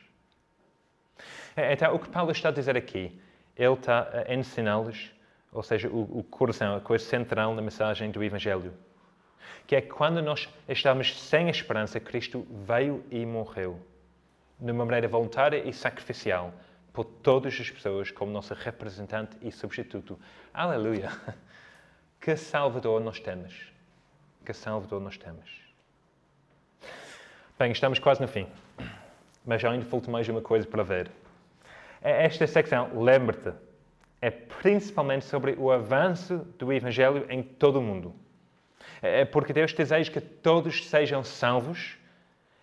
Então, o que Paulo está a dizer aqui, ele está a ensiná-los, ou seja, o coração, a coisa central na mensagem do Evangelho, que é quando nós estamos sem esperança, Cristo veio e morreu, de uma maneira voluntária e sacrificial, por todas as pessoas como nosso representante e substituto. Aleluia! Que Salvador nós temos. Que Salvador nós temos. Bem, estamos quase no fim. Mas ainda falta mais uma coisa para ver. É esta secção, lembra-te, é principalmente sobre o avanço do Evangelho em todo o mundo. É porque Deus deseja que todos sejam salvos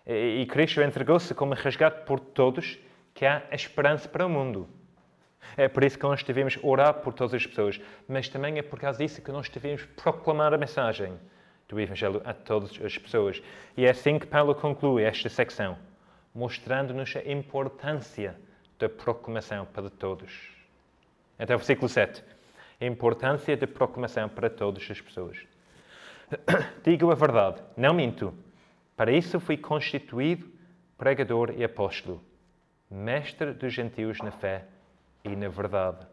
e Cristo entregou-se como resgate por todos que há esperança para o mundo. É por isso que nós devemos orar por todas as pessoas, mas também é por causa disso que nós devemos proclamar a mensagem do Evangelho a todas as pessoas. E é assim que Paulo conclui esta secção, mostrando-nos a importância da proclamação para todos. Então, versículo 7. A importância da proclamação para todas as pessoas. Digo a verdade, não minto. Para isso fui constituído pregador e apóstolo, mestre dos gentios na fé e na verdade.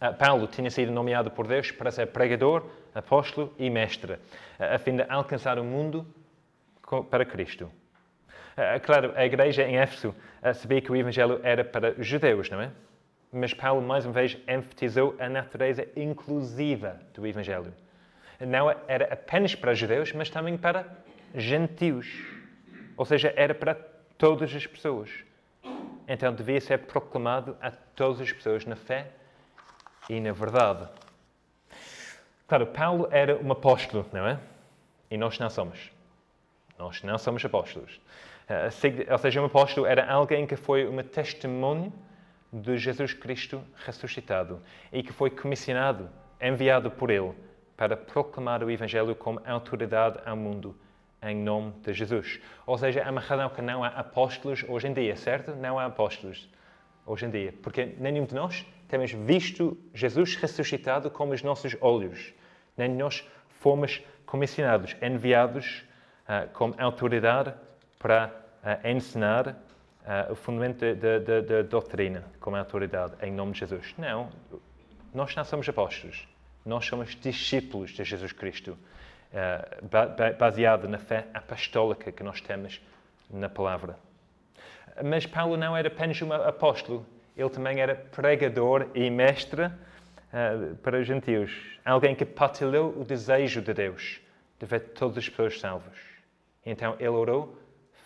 Ah, Paulo tinha sido nomeado por Deus para ser pregador, apóstolo e mestre, a fim de alcançar o mundo para Cristo. Ah, claro, a igreja em Éfeso ah, sabia que o Evangelho era para judeus, não é? Mas Paulo, mais uma vez, enfatizou a natureza inclusiva do Evangelho. Não era apenas para judeus, mas também para gentios. Ou seja, era para todas as pessoas. Então devia ser proclamado a todas as pessoas na fé e na verdade. Claro, Paulo era um apóstolo, não é? E nós não somos. Nós não somos apóstolos. Eh, ou seja, um apóstolo era alguém que foi um testemunho de Jesus Cristo ressuscitado e que foi comissionado, enviado por ele para proclamar o Evangelho como autoridade ao mundo em nome de Jesus. Ou seja, é uma razão que não há apóstolos hoje em dia, certo? Não há apóstolos hoje em dia, porque nenhum de nós temos visto Jesus ressuscitado com os nossos olhos. Nem nós fomos comissionados, enviados uh, com autoridade para uh, ensinar uh, o fundamento da doutrina, com autoridade, em nome de Jesus. Não, nós não somos apóstolos. Nós somos discípulos de Jesus Cristo. Eh, baseado na fé apostólica que nós temos na palavra. Mas Paulo não era apenas um apóstolo, ele também era pregador e mestre uh, para os gentios. Alguém que partilhou o desejo de Deus de ver todas as pessoas salvas. Então ele orou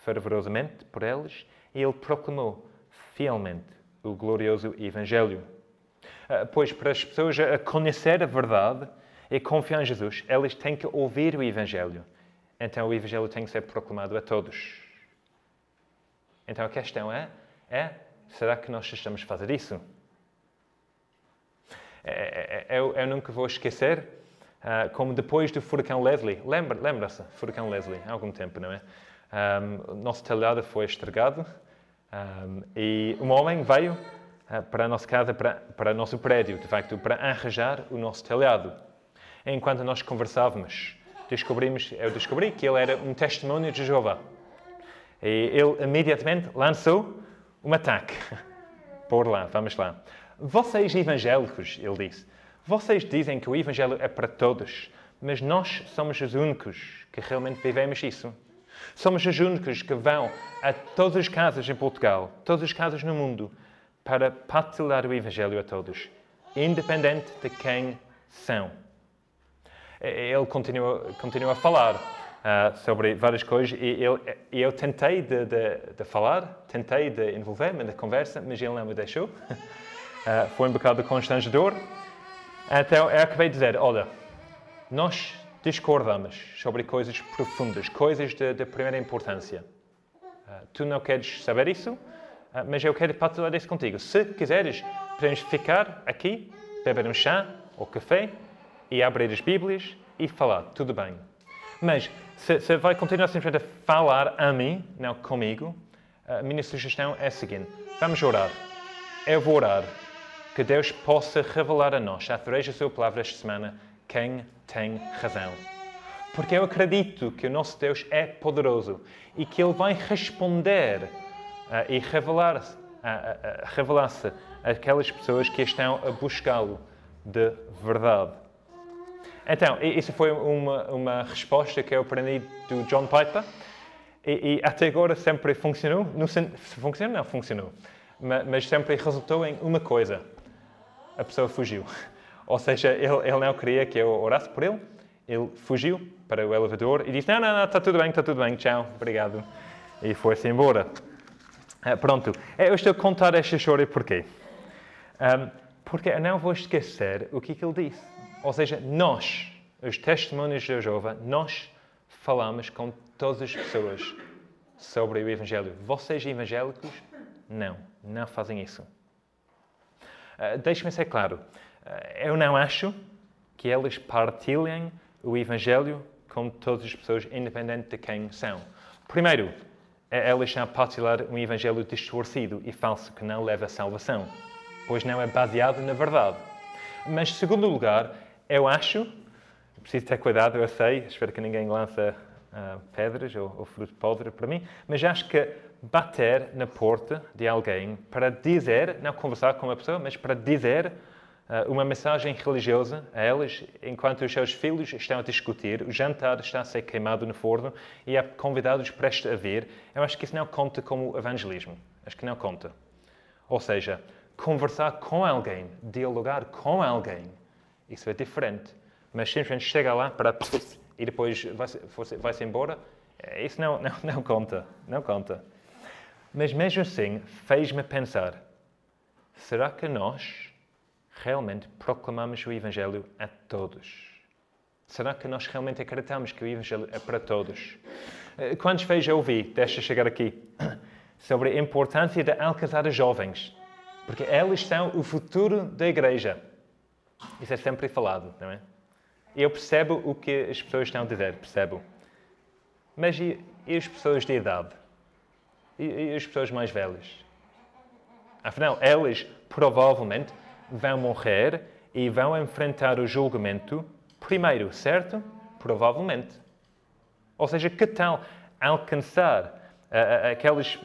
fervorosamente por eles e ele proclamou fielmente o glorioso Evangelho. Uh, pois para as pessoas a conhecer a verdade, e confiar em Jesus, eles têm que ouvir o Evangelho. Então o Evangelho tem que ser proclamado a todos. Então a questão é, é será que nós estamos a fazer isso? É, é, é, eu, eu nunca vou esquecer uh, como depois do furacão Leslie, lembra, lembra-se, furacão Leslie, há algum tempo, não é? Um, nosso telhado foi estragado, Um, e um homem veio para a nossa casa, para, para o nosso prédio, de facto, para arranjar o nosso telhado. Enquanto nós conversávamos, descobrimos, eu descobri que ele era um testemunho de Jeová. E ele imediatamente lançou um ataque. Por lá, vamos lá. Vocês evangélicos, ele disse, vocês dizem que o evangelho é para todos, mas nós somos os únicos que realmente vivemos isso. Somos os únicos que vão a todas as casas em Portugal, todas as casas no mundo, para partilhar o Evangelho a todos, independente de quem são. Ele continua, continua a falar uh, sobre várias coisas e eu, eu tentei de, de, de, falar, tentei de envolver-me na conversa, mas ele não me deixou. Uh, foi um bocado constrangedor. Então eu acabei de dizer: olha, nós discordamos sobre coisas profundas, coisas de, de primeira importância. Uh, tu não queres saber isso, mas eu quero partilhar isso contigo. Se quiseres, podemos ficar aqui, beber um chá ou café e abrir as Bíblias e falar, tudo bem. Mas se, se vai continuar simplesmente a falar a mim, não comigo, a minha sugestão é a seguinte: vamos orar. Eu vou orar que Deus possa revelar a nós, através da Sua palavra esta semana, quem tem razão. Porque eu acredito que o nosso Deus é poderoso e que Ele vai responder e revelar-se revelar àquelas pessoas que estão a buscá-lo de verdade. Então, isso foi uma, uma resposta que eu aprendi do John Piper e, e até agora sempre funcionou. Não, funcionou? Não, funcionou. Mas, mas sempre resultou em uma coisa. A pessoa fugiu. Ou seja, ele, ele não queria que eu orasse por ele. Ele fugiu para o elevador e disse: Não, não, não, está tudo bem, está tudo bem, tchau, obrigado. E foi-se embora. Uh, pronto, eh, eu estou a contar esta história porquê? Um, porque eu não vou esquecer o que, que ele disse. Ou seja, nós, os testemunhos de Jeová, nós falamos com todas as pessoas sobre o Evangelho. Vocês evangélicos, não, não fazem isso. Uh, Deixe-me ser claro. Eh, eu não acho que eles partilhem o Evangelho com todas as pessoas, independente de quem são. Primeiro, é elas estão a partilhar um Evangelho distorcido e falso que não leva à salvação, pois não é baseado na verdade. Mas, segundo lugar, eu acho, preciso ter cuidado, eu sei, espero que ninguém lance uh, pedras ou, ou fruto podre para mim, mas acho que bater na porta de alguém para dizer, não conversar com uma pessoa, mas para dizer ah, uma mensagem religiosa a elas, enquanto os seus filhos estão a discutir, o jantar está a ser queimado no forno e há convidados prestes a vir, eu acho que isso não conta como evangelismo. Acho que não conta. Ou seja, conversar com alguém, dialogar com alguém, isso é diferente. Mas simplesmente chega lá para e depois vai-se vai embora, eh, isso não, não, não conta. Não conta. Mas mesmo assim, fez-me pensar: será que nós realmente proclamamos o Evangelho a todos? Será que nós realmente acreditamos que o Evangelho é para todos? Eh, quantas vezes eu ouvi, deixa chegar aqui, sobre a importância de alcançar os jovens? Porque eles são o futuro da igreja. Isso é sempre falado, não é? Eu percebo o que as pessoas estão a dizer, percebo. Mas e, e as pessoas de idade? E, e as pessoas mais velhas? Afinal, elas provavelmente vão morrer e vão enfrentar o julgamento primeiro, certo? Provavelmente. Ou seja, que tal alcançar uh, aquelas, uh,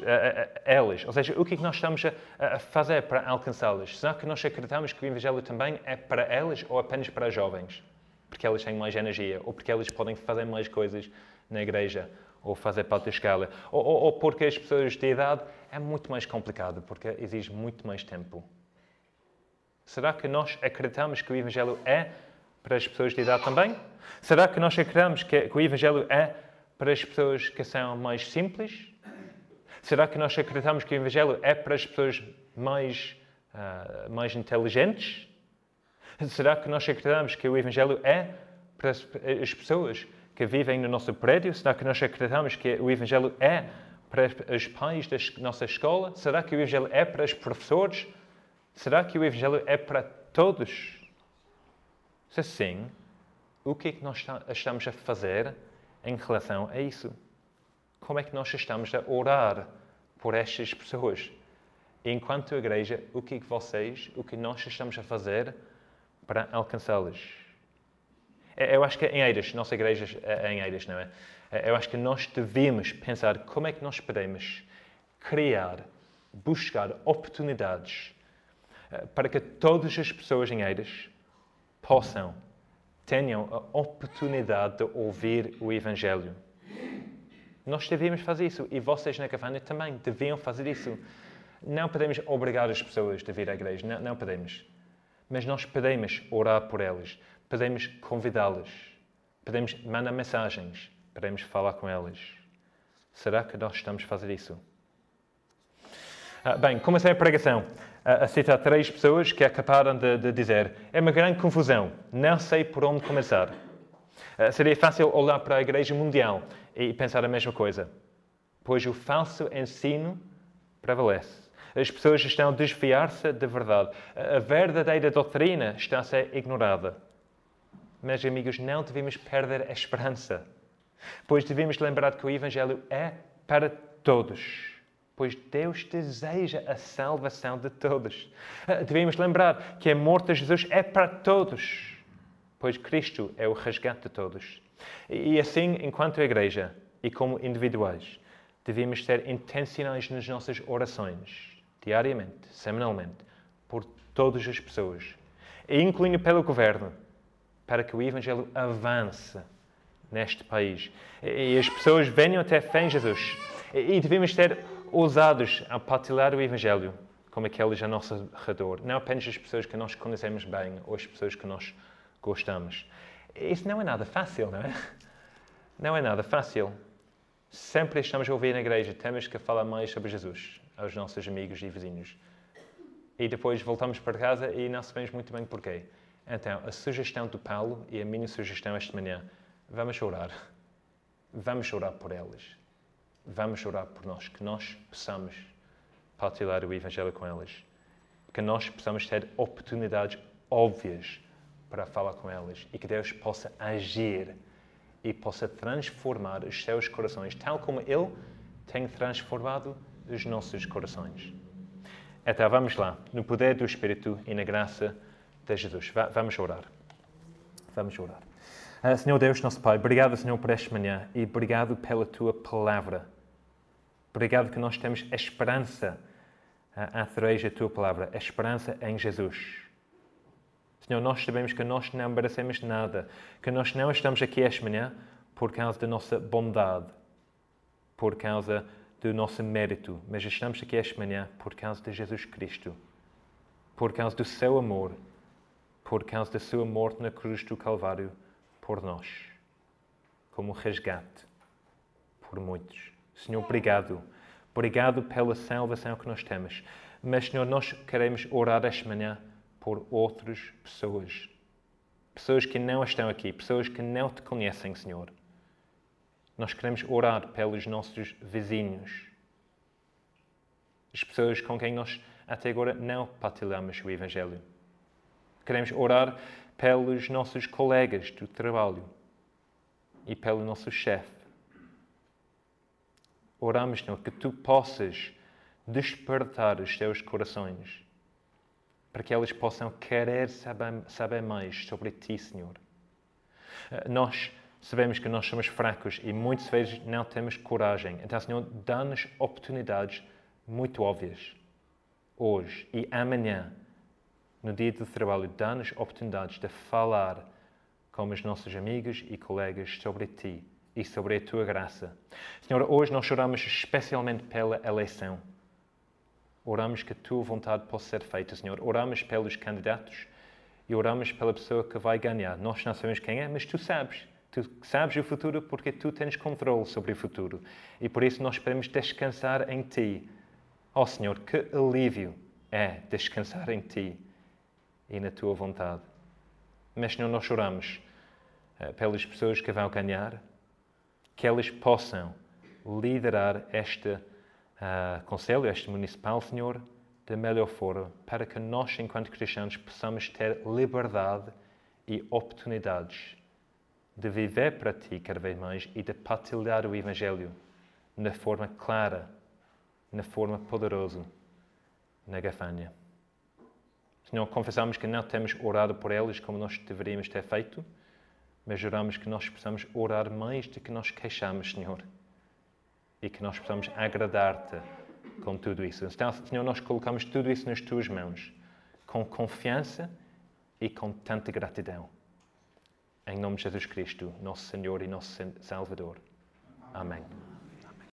elas? Ou seja, o que é nós estamos a, a fazer para alcançá-las? Será que nós acreditamos que o Evangelho também é para elas ou apenas para jovens? Porque elas têm mais energia ou porque elas podem fazer mais coisas na igreja ou fazer parte da escala, ou, ou, ou porque as pessoas de idade é muito mais complicado, porque exige muito mais tempo. Será que nós acreditamos que o Evangelho é para as pessoas de idade também? Será que nós acreditamos que, o Evangelho é para as pessoas que são mais simples? Será que nós acreditamos que o Evangelho é para as pessoas mais, uh, mais inteligentes? Será que nós acreditamos que o Evangelho é para as pessoas que vivem no nosso prédio? Será que nós acreditamos que o Evangelho é para os pais da nossa escola? Será que o Evangelho é para os professores? Será que o Evangelho é para todos? Se sim, o que é que nós estamos a fazer em relação a isso? Como é que nós estamos a orar por estas pessoas. Enquanto igreja, o que vocês, o que nós estamos a fazer para alcançá-las? É, eu acho que em Eiras, nossa igreja é em Eiras, não é? é? Eu acho que nós devemos pensar como é que nós podemos criar, buscar oportunidades para que todas as pessoas em Eiras possam, tenham a oportunidade de ouvir o Evangelho. Nós devemos fazer isso e vocês na Cavana também deviam fazer isso. Não podemos obrigar as pessoas a vir à igreja, não, não podemos. Mas nós podemos orar por elas, podemos convidá-las, podemos mandar mensagens, podemos falar com elas. Será que nós estamos a fazer isso? Ah, bem, comecei a pregação a, três pessoas que acabaram de, de dizer é uma grande confusão, não sei por onde começar. Uh, seria fácil olhar para a Igreja Mundial e pensar a mesma coisa, pois o falso ensino prevalece. As pessoas estão a desviar-se da verdade. A verdadeira doutrina está a ser ignorada. Mas, amigos, não devemos perder a esperança, pois devemos lembrar que o Evangelho é para todos pois Deus deseja a salvação de todos. Ah, devemos lembrar que a morte de Jesus é para todos, pois Cristo é o resgate de todos. E assim, enquanto igreja e como individuais, devemos ser intencionais nas nossas orações, diariamente, semanalmente, por todas as pessoas, incluindo pelo governo, para que o Evangelho avance neste país e as pessoas venham até fé em Jesus. E devemos ter ousados a partilhar o Evangelho como aqueles a nosso redor, não apenas as pessoas que nós conhecemos bem ou as pessoas que nós gostamos. Isso não é nada fácil, não é? Não é nada fácil. Sempre estamos a ouvir na igreja, temos que falar mais sobre Jesus aos nossos amigos e vizinhos. E depois voltamos para casa e não sabemos muito bem porquê. Então, a sugestão do Paulo e a minha sugestão esta manhã, vamos orar. Vamos orar por elas vamos orar por nós, que nós possamos partilhar o Evangelho com elas, que nós possamos ter oportunidades óbvias para falar com elas e que Deus possa agir e possa transformar os seus corações, tal como Ele tem transformado os nossos corações. Então vamos lá, no poder do Espírito e na graça de Jesus. Vamos orar. Vamos orar. Uh, Senhor Deus, nosso Pai, obrigado, Senhor, por esta manhã e obrigado pela tua palavra. Obrigado que nós temos a esperança através da tua palavra, a esperança em Jesus. Senhor, nós sabemos que nós não merecemos nada, que nós não estamos aqui esta manhã por causa da nossa bondade, por causa do nosso mérito, mas estamos aqui esta manhã por causa de Jesus Cristo, por causa do seu amor, por causa da sua morte na cruz do Calvário por nós, como resgate por muitos. Senhor, obrigado. Obrigado pela salvação que nós temos. Mas, Senhor, nós queremos orar esta manhã por outras pessoas. Pessoas que não estão aqui, pessoas que não te conhecem, Senhor. Nós queremos orar pelos nossos vizinhos, as pessoas com quem nós até agora não partilhamos o Evangelho. Queremos orar pelos nossos colegas do trabalho e pelo nosso chefe Oramos, Senhor, que tu possas despertar os teus corações para que eles possam querer saber, saber mais sobre ti, Senhor. Eh, nós sabemos que nós somos fracos e muitas vezes não temos coragem. Então, Senhor, dá-nos oportunidades muito óbvias. Hoje e amanhã, no dia do trabalho, dá-nos oportunidades de falar com os nossos amigos e colegas sobre ti e sobre a tua graça. Senhor, hoje nós oramos especialmente pela eleição. Oramos que a tua vontade possa ser feita, Senhor. Oramos pelos candidatos e oramos pela pessoa que vai ganhar. Nós não sabemos quem é, mas tu sabes. Tu sabes o futuro porque tu tens controle sobre o futuro. E por isso nós podemos descansar em ti. Ó oh, Senhor, que alívio é descansar em ti e na tua vontade. Mas, Senhor, nós oramos uh, pelas pessoas que vão ganhar, que elas possam liderar este uh, Conselho, este Municipal, Senhor, da melhor forma, para que nós, enquanto cristãos, possamos ter liberdade e oportunidades de viver para Ti cada vez mais e de partilhar o Evangelho na forma clara na forma poderosa na gafanha. Senhor, confessamos que não temos orado por eles como nós deveríamos ter feito, mas juramos que nós precisamos orar mais do que nós queixamos, Senhor. E que nós possamos agradar-te com tudo isso. Então, Senhor, nós colocamos tudo isso nas tuas mãos, com confiança e com tanta gratidão. Em nome de Jesus Cristo, nosso Senhor e nosso Salvador. Amém.